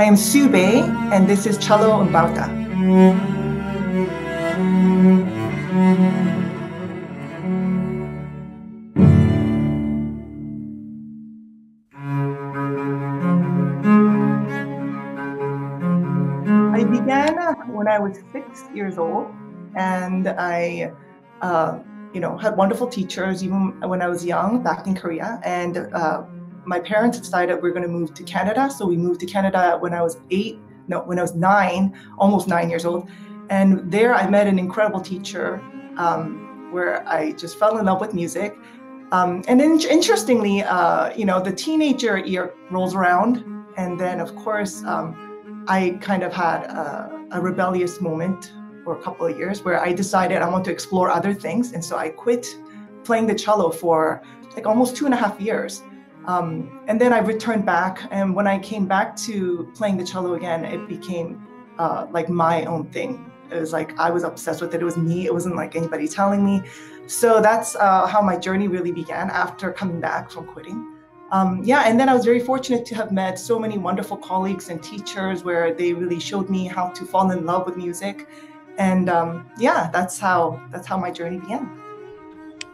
I am Soo Bae, and this is Cello Mbauta. I began when I was six years old, and I, uh, you know, had wonderful teachers even when I was young back in Korea. And uh, my parents decided we're going to move to Canada, so we moved to Canada when I was eight. No, when I was nine, almost nine years old. And there I met an incredible teacher um, where I just fell in love with music. Um, and then interestingly, uh, you know, the teenager year rolls around, and then of course. Um, I kind of had a, a, rebellious moment for a couple of years where I decided I want to explore other things. And so I quit playing the cello for like almost two and a half years. Um, and then I returned back. And when I came back to playing the cello again, it became uh, like my own thing. It was like I was obsessed with it. It was me. It wasn't like anybody telling me. So that's uh, how my journey really began after coming back from quitting um, yeah, and then I was very fortunate to have met so many wonderful colleagues and teachers where they really showed me how to fall in love with music, and um, yeah, that's how that's how my journey began.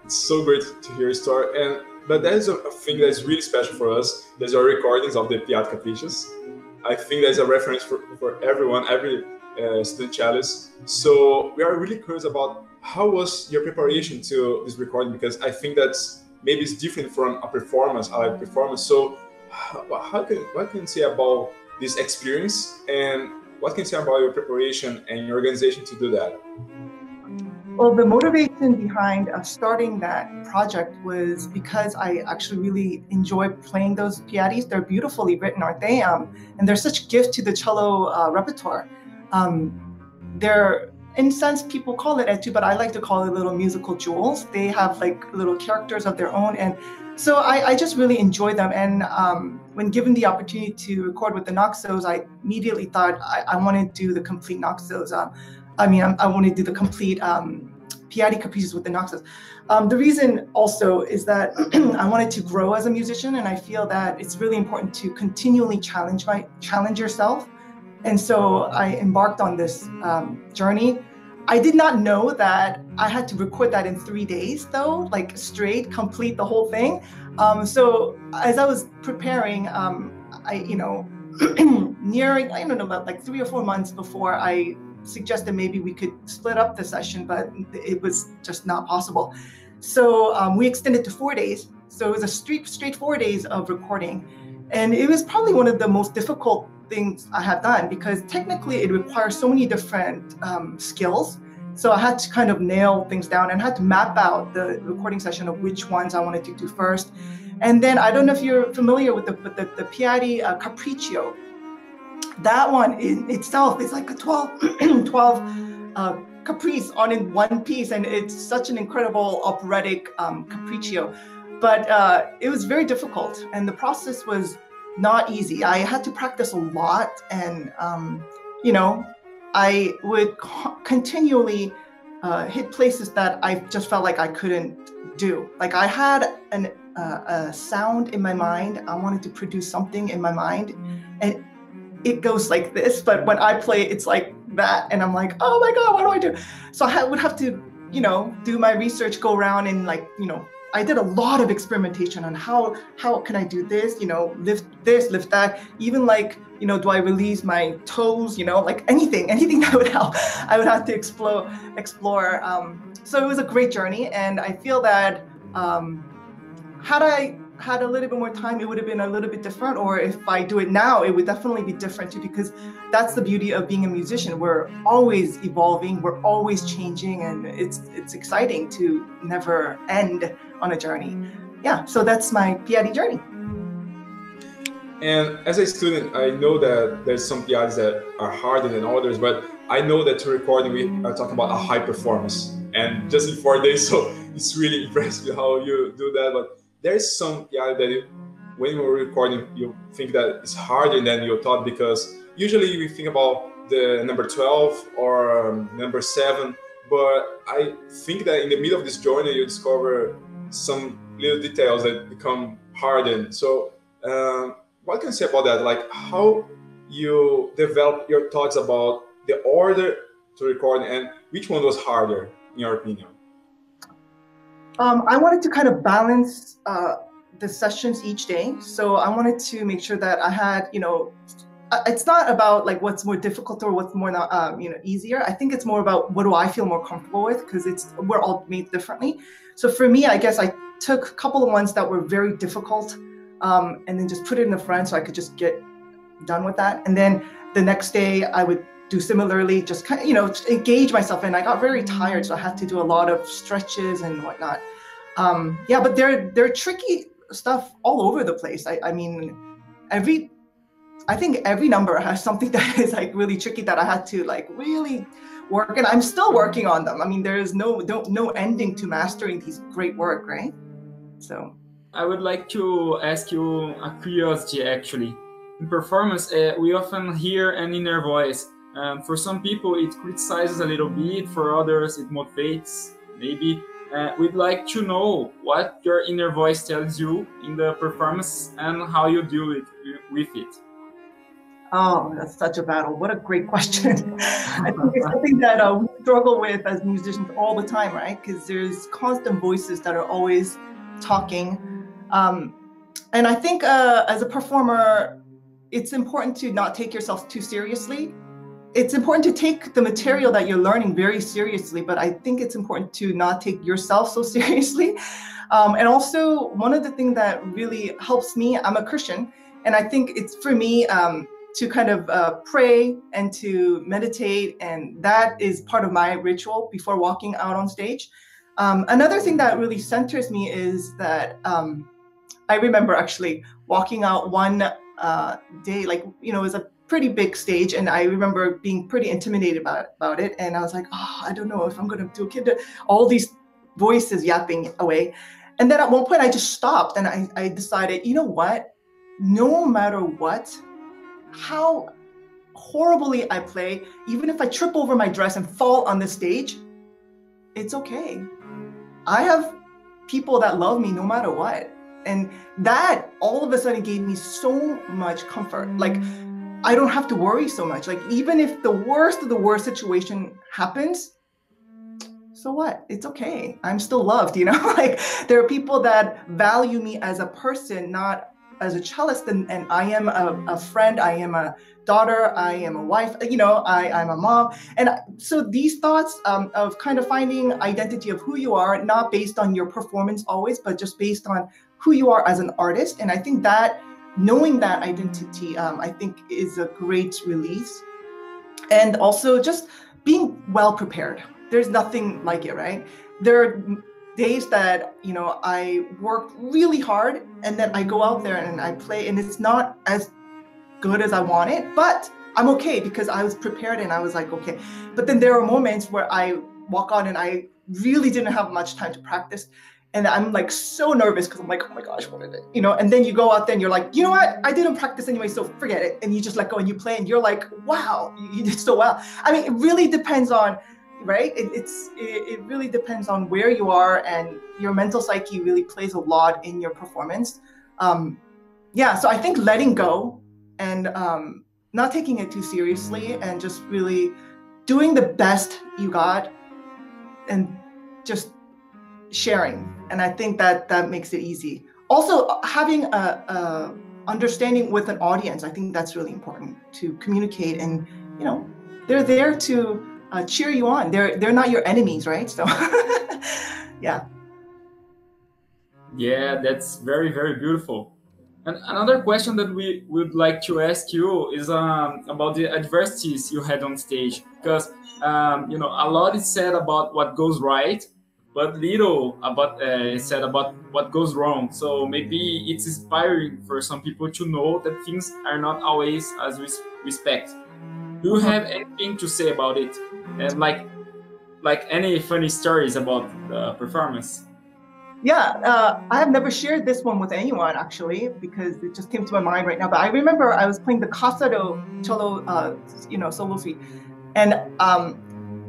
It's so great to hear your story, and but that is a, thing that is really special for us. There's our recordings of the Piatti Capriccios. I think there's a reference for, for everyone, every uh, student cellist. So we are really curious about how was your preparation to this recording because I think that's maybe it's different from a performance, a live performance. So, how can what can you say about this experience, and what can you say about your preparation and your organization to do that? Well, the motivation behind uh, starting that project was because I actually really enjoy playing those piattis. They're beautifully written, aren't they? Um, and they're such gift to the cello uh, repertoire. Um, they're in sense people call it etude but i like to call it little musical jewels they have like little characters of their own and so i, I just really enjoy them and um, when given the opportunity to record with the Naxos, i immediately thought i, I want to do the complete Naxos. um, i mean i, I want to do the complete um, Piatti caprices with the naxos um, the reason also is that i wanted to grow as a musician and i feel that it's really important to continually challenge my challenge yourself and so I embarked on this um, journey. I did not know that I had to record that in three days, though, like straight, complete the whole thing. Um, so as I was preparing, um, I, you know, nearing, I don't know, about like three or four months before I suggested maybe we could split up the session, but it was just not possible. So um, we extended to four days. So it was a straight, straight four days of recording. And it was probably one of the most difficult things I have done because technically it requires so many different um, skills. So I had to kind of nail things down and had to map out the recording session of which ones I wanted to do first. And then I don't know if you're familiar with the with the, the Piatti uh, Capriccio. That one in itself is like a 12, 12 uh, caprice on in one piece, and it's such an incredible operatic um, capriccio. But uh, it was very difficult, and the process was not easy. I had to practice a lot, and um, you know, I would co- continually uh, hit places that I just felt like I couldn't do. Like I had an, uh, a sound in my mind. I wanted to produce something in my mind, and it goes like this. But when I play, it's like that, and I'm like, oh my god, what do I do? So I would have to, you know, do my research, go around and like, you know, I did a lot of experimentation on how how can I do this, you know, lift this, lift that, even like, you know, do I release my toes, you know, like anything, anything that would help. I would have to explore explore. Um, so it was a great journey, and I feel that um, had I had a little bit more time, it would have been a little bit different. Or if I do it now, it would definitely be different too, because that's the beauty of being a musician. We're always evolving, we're always changing, and it's it's exciting to never end on a journey. Yeah, so that's my Piatti journey. And as a student, I know that there's some Piattis that are harder than others, but I know that to recording we are talking about a high performance. And just in four days, so it's really impressive how you do that. But there's some yeah that you, when you're recording you think that it's harder than you thought because usually we think about the number 12 or um, number 7 but i think that in the middle of this journey you discover some little details that become hardened so um, what can you say about that like how you develop your thoughts about the order to record and which one was harder in your opinion? Um, I wanted to kind of balance uh, the sessions each day. So I wanted to make sure that I had, you know, it's not about like what's more difficult or what's more not, um, you know, easier. I think it's more about what do I feel more comfortable with because it's we're all made differently. So for me, I guess I took a couple of ones that were very difficult um, and then just put it in the front so I could just get done with that. And then the next day I would do similarly, just kind of, you know, engage myself. And I got very tired, so I had to do a lot of stretches and whatnot. Um, yeah, but they're they're tricky stuff all over the place. I, I mean, every I think every number has something that is like really tricky that I had to like really work, and I'm still working on them. I mean, there is no no no ending to mastering these great work, right? So. I would like to ask you a curiosity actually. In performance, uh, we often hear an inner voice. Um, for some people, it criticizes a little bit. For others, it motivates, maybe. Uh, we'd like to know what your inner voice tells you in the performance and how you deal with, with it. Oh, that's such a battle. What a great question. I think it's something that uh, we struggle with as musicians all the time, right? Because there's constant voices that are always talking. Um, and I think uh, as a performer, it's important to not take yourself too seriously. It's important to take the material that you're learning very seriously, but I think it's important to not take yourself so seriously. Um, and also, one of the things that really helps me, I'm a Christian, and I think it's for me um, to kind of uh, pray and to meditate, and that is part of my ritual before walking out on stage. Um, another thing that really centers me is that um, I remember actually walking out one uh, day, like, you know, it was a pretty big stage. And I remember being pretty intimidated about, about it. And I was like, oh, I don't know if I'm going to do a kid. All these voices yapping away. And then at one point I just stopped and I, I decided, you know what? No matter what, how horribly I play, even if I trip over my dress and fall on the stage, it's okay. I have people that love me no matter what. And that all of a sudden gave me so much comfort. Like, I don't have to worry so much. Like, even if the worst of the worst situation happens, so what? It's okay. I'm still loved, you know? like, there are people that value me as a person, not as a cellist, and, and I am a, a friend, I am a daughter, I am a wife, you know, I, I'm a mom. And so these thoughts um, of kind of finding identity of who you are, not based on your performance always, but just based on who you are as an artist. And I think that knowing that identity, um, I think, is a great release. And also just being well prepared. There's nothing like it, right? There are days that you know I work really hard, and then I go out there and I play, and it's not as good as I want it, but I'm okay because I was prepared and I was like, okay. But then there are moments where I walk on and I really didn't have much time to practice and I'm like so nervous because I'm like, oh my gosh, what is it? You know, and then you go out there and you're like, you know what? I didn't practice anyway, so forget it. And you just let go and you play and you're like, wow, you, did so well. I mean, it really depends on, right? It, it's it, it really depends on where you are and your mental psyche really plays a lot in your performance. Um, yeah, so I think letting go and um, not taking it too seriously and just really doing the best you got and just sharing. And i think that that makes it easy. Also having a, a, understanding with an audience i think that's really important to communicate and you know they're there to uh, cheer you on. They're they're not your enemies right? So yeah. Yeah that's very very beautiful. And another question that we would like to ask you is um, about the adversities you had on stage. Because um, you know a lot is said about what goes right but little about uh, said about what goes wrong. So maybe it's inspiring for some people to know that things are not always as we respect. Do you have anything to say about it? And like, like any funny stories about the performance? Yeah, uh, I have never shared this one with anyone actually because it just came to my mind right now. But I remember I was playing the Cassadó Cello, uh, you know, solo suite, and um,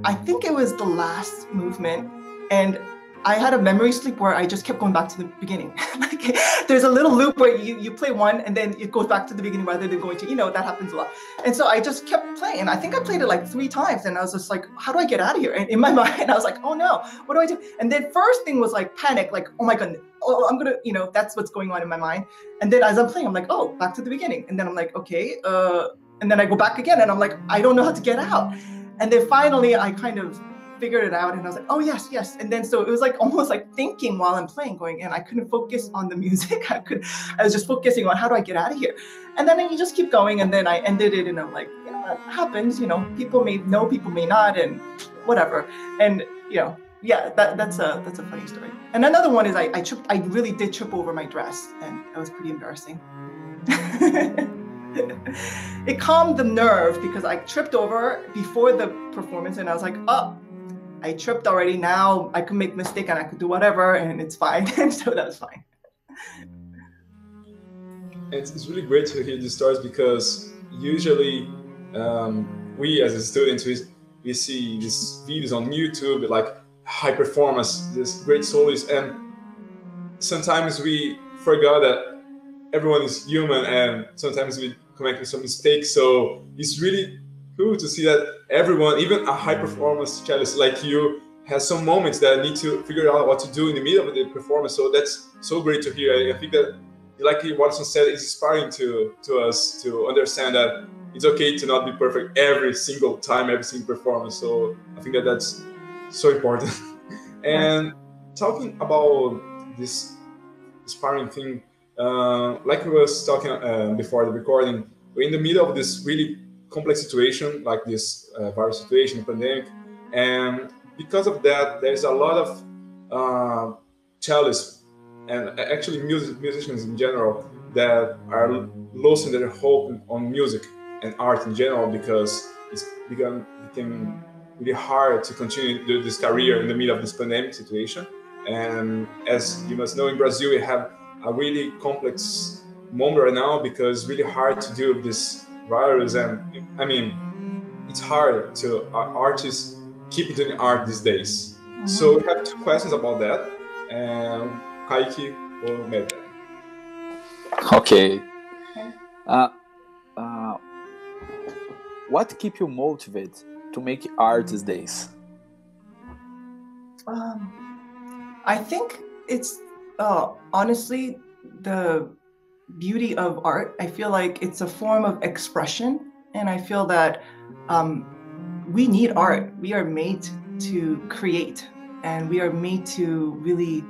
I think it was the last movement and I had a memory sleep where I just kept going back to the beginning. like there's a little loop where you, you play one and then it goes back to the beginning rather than going to, you know, that happens a lot. And so I just kept playing. I think I played it like three times and I was just like, how do I get out of here? And in my mind, I was like, oh no, what do I do? And then first thing was like panic, like, oh my God, oh, I'm gonna, you know, that's what's going on in my mind. And then as I'm playing, I'm like, oh, back to the beginning. And then I'm like, okay, uh, and then I go back again and I'm like, I don't know how to get out. And then finally I kind of figured it out and I was like, oh yes, yes. And then so it was like almost like thinking while I'm playing, going, and I couldn't focus on the music. I could I was just focusing on how do I get out of here? And then you just keep going and then I ended it and I'm like, you know, what happens, you know, people may know, people may not, and whatever. And you know, yeah, that, that's a that's a funny story. And another one is I, I tripped I really did trip over my dress and that was pretty embarrassing. it calmed the nerve because I tripped over before the performance and I was like, oh, I tripped already. Now I could make mistake and I could do whatever and it's fine. and so that was fine. It's, it's really great to hear these stories because usually um, we as a student, we, we see these videos on YouTube like high performance, this great soloist, and sometimes we forgot that everyone is human and sometimes we making some mistakes. So it's really cool to see that everyone, even a high performance cellist like you, has some moments that need to figure out what to do in the middle of the performance. So that's so great to hear. I think that, like Watson said, is inspiring to to us to understand that it's okay to not be perfect every single time, every single performance. So I think that that's so important. and talking about this inspiring thing, uh, like we was talking uh, before the recording, we're in the middle of this really complex situation, like this uh, virus situation, pandemic, and because of that, there's a lot of uh, cellists and actually music, musicians in general that are losing their hope on music and art in general because it's become really hard to continue this career in the middle of this pandemic situation. And as you must know, in Brazil, we have a really complex moment right now because it's really hard to do this virus and I mean it's hard to uh, artists keep doing art these days. Mm-hmm. So we have two questions about that and Kaiki or Meda. Okay. Uh, uh, what keep you motivated to make art these days? Um, I think it's uh, honestly the beauty of art. I feel like it's a form of expression, and I feel that um, we need art. We are made to create, and we are made to really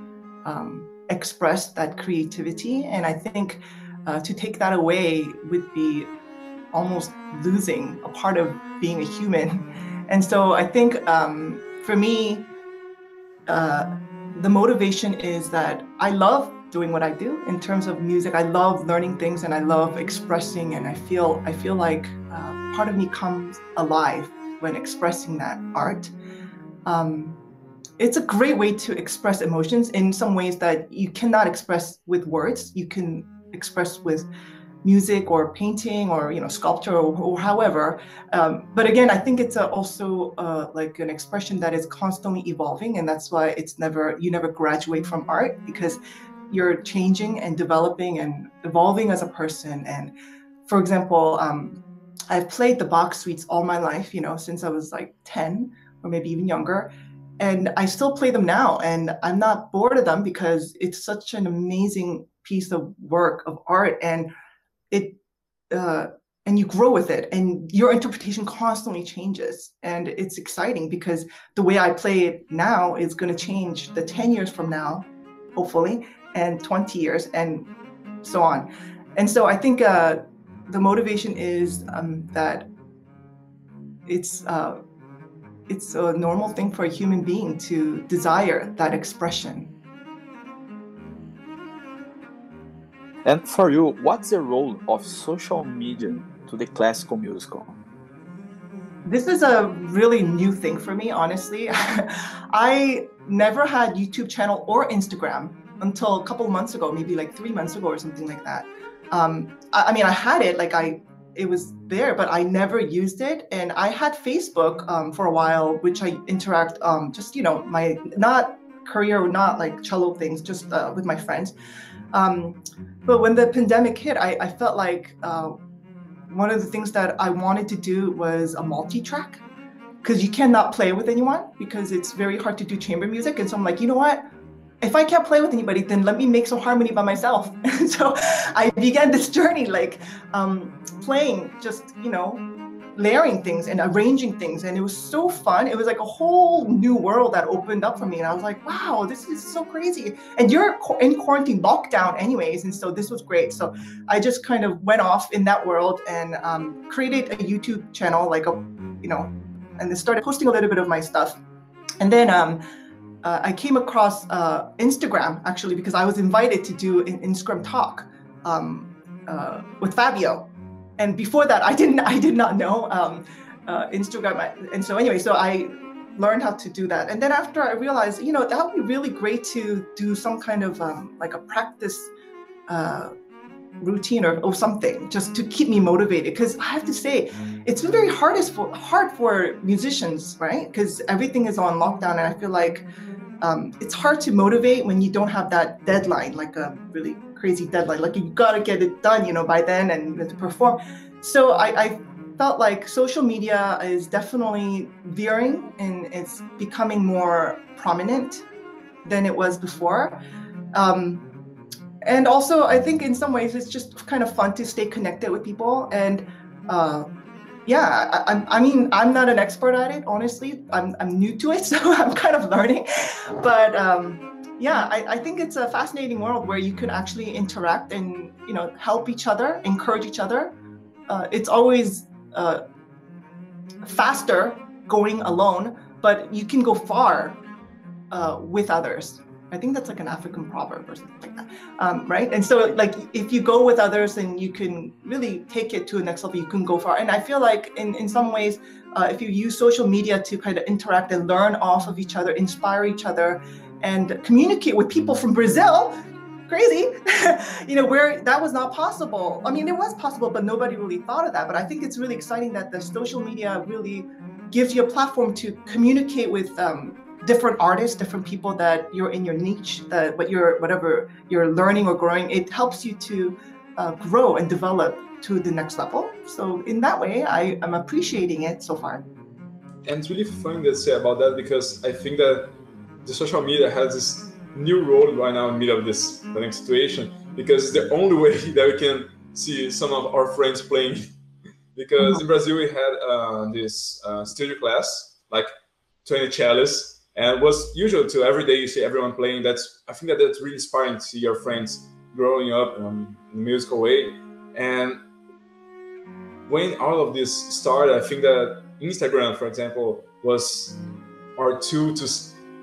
um, express that creativity. And I think uh, to take that away would be almost losing a part of being a human. And so I think um, for me, uh, the motivation is that I love doing what I do in terms of music. I love learning things and I love expressing, and I feel I feel like uh, part of me comes alive when expressing that art. Um, it's a great way to express emotions in some ways that you cannot express with words. You can express with music or painting or you know sculpture or, or however um, but again i think it's a, also uh, like an expression that is constantly evolving and that's why it's never you never graduate from art because you're changing and developing and evolving as a person. And for example, um, I've played the Bach suites all my life, you know, since I was like 10 or maybe even younger. And I still play them now. And I'm not bored of them because it's such an amazing piece of work of art. And it, uh, and you grow with it and your interpretation constantly changes and it's exciting because the way i play it now is going to change the 10 years from now hopefully and 20 years and so on. And so I think uh, the motivation is um, that it's uh, it's a normal thing for a human being to desire that expression. And for you, what's the role of social media to the classical musical? This is a really new thing for me, honestly. I never had YouTube channel or Instagram until a couple months ago, maybe like three months ago or something like that. Um, I, I, mean, I had it, like I, it was there, but I never used it. And I had Facebook um, for a while, which I interact, um, just you know, my not career not, like cello things, just uh, with my friends. Um, but when the pandemic hit, I, I felt like uh, one of the things that I wanted to do was a multi-track because you cannot play with anyone because it's very hard to do chamber music. And so I'm like, you know what? If I can't play with anybody, then let me make some harmony by myself. so I began this journey, like um, playing, just you know, layering things and arranging things, and it was so fun. It was like a whole new world that opened up for me, and I was like, wow, this is so crazy. And you're in quarantine lockdown, anyways, and so this was great. So I just kind of went off in that world and um, created a YouTube channel, like a, you know, and then started posting a little bit of my stuff. And then um, uh, I came across uh, Instagram actually because I was invited to do an Instagram talk um, uh, with Fabio. And before that, I didn't I did not know um, uh, Instagram. And so anyway, so I learned how to do that. And then after I realized, you know, that would be really great to do some kind of um, like a practice uh, routine or, or something just to keep me motivated. Because i have to say it's been very hardest for hard for musicians right? Because everything is on lockdown and i feel like um, it's hard to motivate when you don't have that deadline like a really crazy deadline like you got to get it done you know by then and to perform. So I, I felt like social media is definitely veering and it's becoming more prominent than it was before. Um, and also i think in some ways it's just kind of fun to stay connected with people and uh, yeah I, I, mean i'm not an expert at it honestly. I'm, I'm new to it so i'm kind of learning. But um, yeah I, I think it's a fascinating world where you can actually interact and you know help each other encourage each other. Uh, it's always uh, faster going alone but you can go far uh, with others I think that's like an African proverb or something like that, um, right? And so, like, if you go with others and you can really take it to a next level, you can go far. And I feel like, in in some ways, uh, if you use social media to kind of interact and learn off of each other, inspire each other, and communicate with people from Brazil, crazy, you know, where that was not possible. I mean, it was possible, but nobody really thought of that. But I think it's really exciting that the social media really gives you a platform to communicate with. Um, different artists, different people that you're in your niche, that what you're whatever you're learning or growing, it helps you to uh, grow and develop to the next level. So in that way, I am appreciating it so far. And it's really fun to say about that because I think that the social media has this new role right now in the middle of this pandemic situation because it's the only way that we can see some of our friends playing. because mm-hmm. in Brazil we had uh, this uh, studio class, like 20 cellists and was usual to every day you see everyone playing. That's I think that that's really inspiring to see your friends growing up um, in a musical way. And when all of this started, I think that Instagram, for example, was our tool to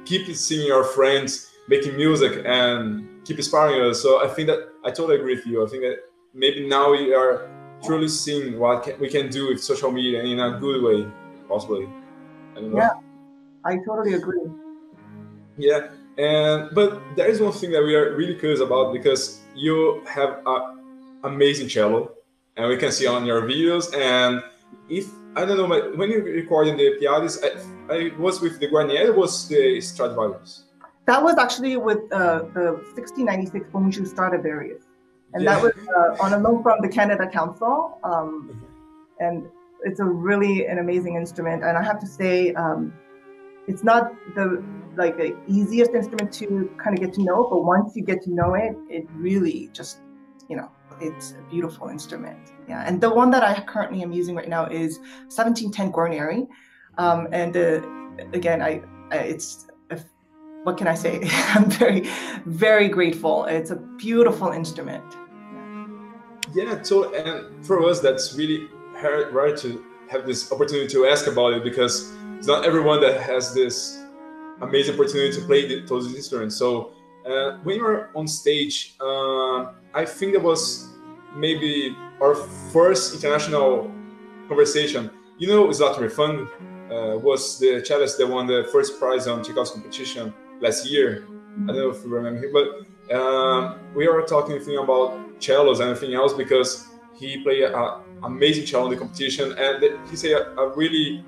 keep seeing our friends making music and keep inspiring us. So I think that I totally agree with you. I think that maybe now we are truly seeing what we can do with social media in a good way, possibly. Yeah. I totally agree. Yeah, and but there is one thing that we are really curious about because you have an amazing cello, and we can see on your videos. And if I don't know, when you recording the Piattis, I, I was with the Guarneri, was the Stradivarius? That was actually with uh, the 1696 Bonjour Stradivarius, and yeah. that was uh, on a loan from the Canada Council. Um, and it's a really an amazing instrument, and I have to say. Um, it's not the like the easiest instrument to kind of get to know, but once you get to know it, it really just you know it's a beautiful instrument. Yeah, and the one that I currently am using right now is 1710 Guarneri, um, and uh, again, I, it's what can I say? I'm very, very grateful. It's a beautiful instrument. Yeah. so and for us, that's really hard, right to have this opportunity to ask about it because it's not everyone that has this amazing opportunity to play the, those instruments. So uh, when you're on stage, uh, I think that was maybe our first international conversation. You know, Zlatomir Fung uh, was the cellist that won the first prize on Tchaikovsky competition last year. I don't know if you remember him, but um, we are talking about cellos and everything else because he played an amazing in the competition, and he's a, a really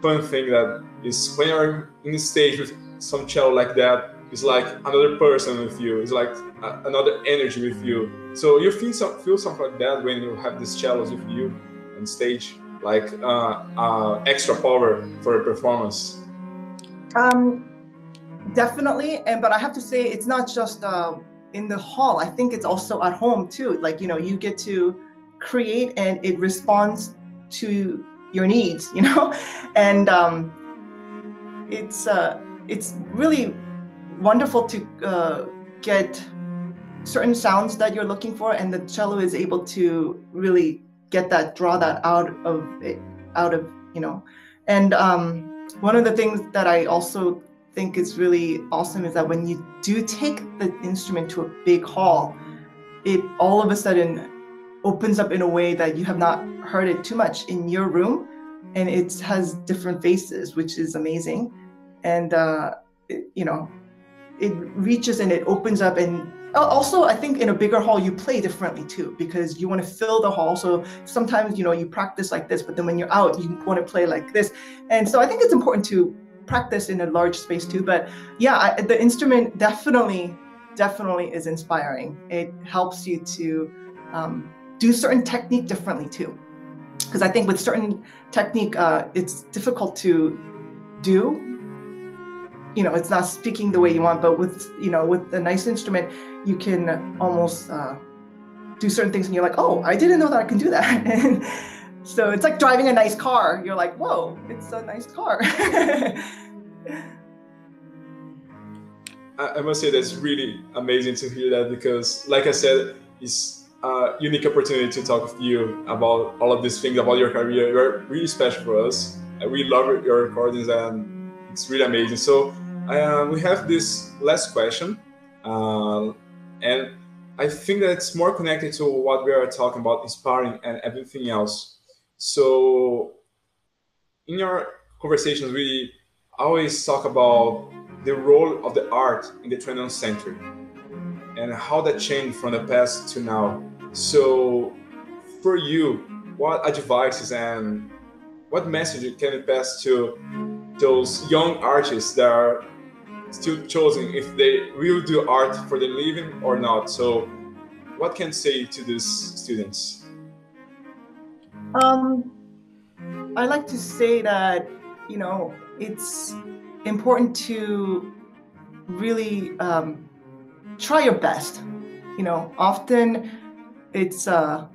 fun thing that is when you're in the stage with some cello like that, it's like another person with you. It's like another energy with you. So you feel some, feel something like that when you have these cellos with you on stage, like uh, uh, extra power for a performance. Um, definitely, and but I have to say it's not just uh, in the hall. I think it's also at home too. Like you know, you get to create and it responds to your needs. You know, and um, it's uh, it's really wonderful to uh, get certain sounds that you're looking for, and the cello is able to really get that, draw that out of it, out of you know. And um, one of the things that I also think is really awesome is that when you do take the instrument to a big hall, it all of a sudden opens up in a way that you have not heard it too much in your room, and it has different faces, which is amazing. And uh, it, you know, it reaches and it opens up and also i think in a bigger hall you play differently too because you want to fill the hall. So sometimes you know you practice like this but then when you're out you want to play like this. And so i think it's important to practice in a large space too but yeah I, the instrument definitely definitely is inspiring. It helps you to um, do certain technique differently too. Because i think with certain technique uh, it's difficult to do. You know it's not speaking the way you want but with you know with a nice instrument you can almost uh, do certain things and you're like oh i didn't know that i can do that. And so it's like driving a nice car. You're like whoa it's a nice car. I must say that's really amazing to hear that because, like I said, it's a unique opportunity to talk with you about all of these things about your career. You're really special for us. We love your recordings and it's really amazing. So uh, we have this last question, uh, and I think that it's more connected to what we are talking about, inspiring and everything else. So, in your conversations, we always talk about the role of the art in the 20th century and how that changed from the past to now. So, for you, what advices and what message can you pass to those young artists that are still choosing if they will do art for the living or not. So, what can say to these students? Um, I like to say that you know it's important to really um, try your best. You know, often it's uh,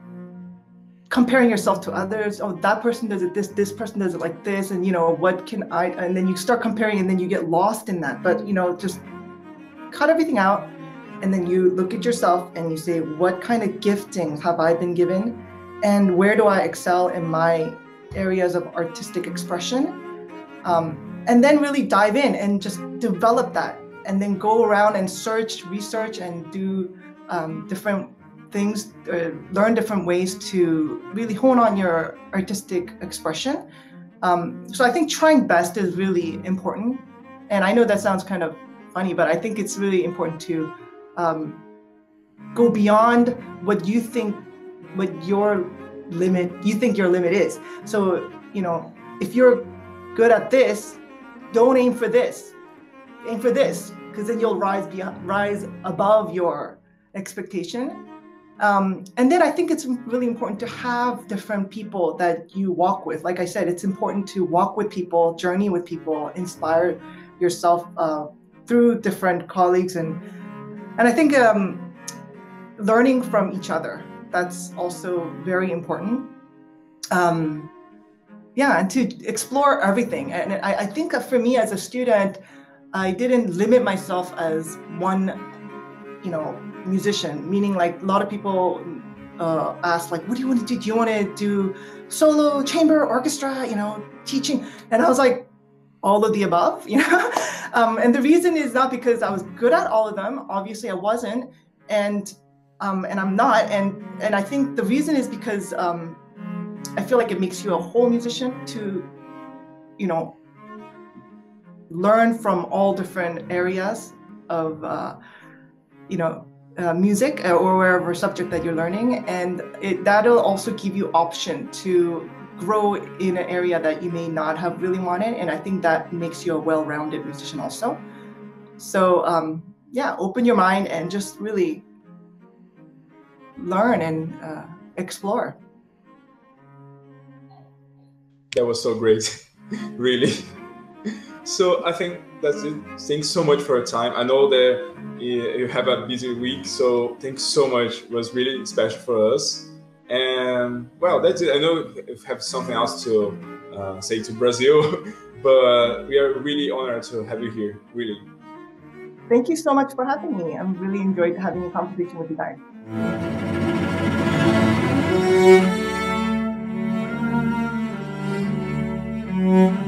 comparing yourself to others. Oh that person does it this this person does it like this and you know what can i and then you start comparing and then you get lost in that. But you know just cut everything out and then you look at yourself and you say what kind of gifting have i been given? And where do i excel in my areas of artistic expression? Um, and then really dive in and just develop that and then go around and search research and do um, different things, uh, learn different ways to really hone on your artistic expression. Um, so I think trying best is really important. And I know that sounds kind of funny, but I think it's really important to um, go beyond what you think, what your limit, you think your limit is. So, you know, if you're good at this, don't aim for this. Aim for this, because then you'll rise beyond, rise above your expectation um, and then I think it's really important to have different people that you walk with. Like I said, it's important to walk with people, journey with people, inspire yourself uh, through different colleagues, and and I think um, learning from each other that's also very important. Um, yeah, and to explore everything. And I, I think for me as a student, I didn't limit myself as one you know musician meaning like a lot of people uh, ask like what do you want to do? Do you want to do solo chamber orchestra you know teaching? And i was like all of the above you know? Um, and the reason is not because i was good at all of them obviously i wasn't and um, and i'm not and and i think the reason is because um, i feel like it makes you a whole musician to you know learn from all different areas of uh, you know, uh, music uh, or wherever subject that you're learning, and it, that'll also give you option to grow in an area that you may not have really wanted, and I think that makes you a well-rounded musician also. So um, yeah, open your mind and just really learn and uh, explore. That was so great, really. so I think that's it. Thanks so much for your time. I know that you have a busy week, so thanks so much. It was really special for us. And well, that's it. I know you have something else to uh, say to Brazil, but we are really honored to have you here. Really. Thank you so much for having me. I'm really enjoyed having a conversation with you guys. Mm -hmm.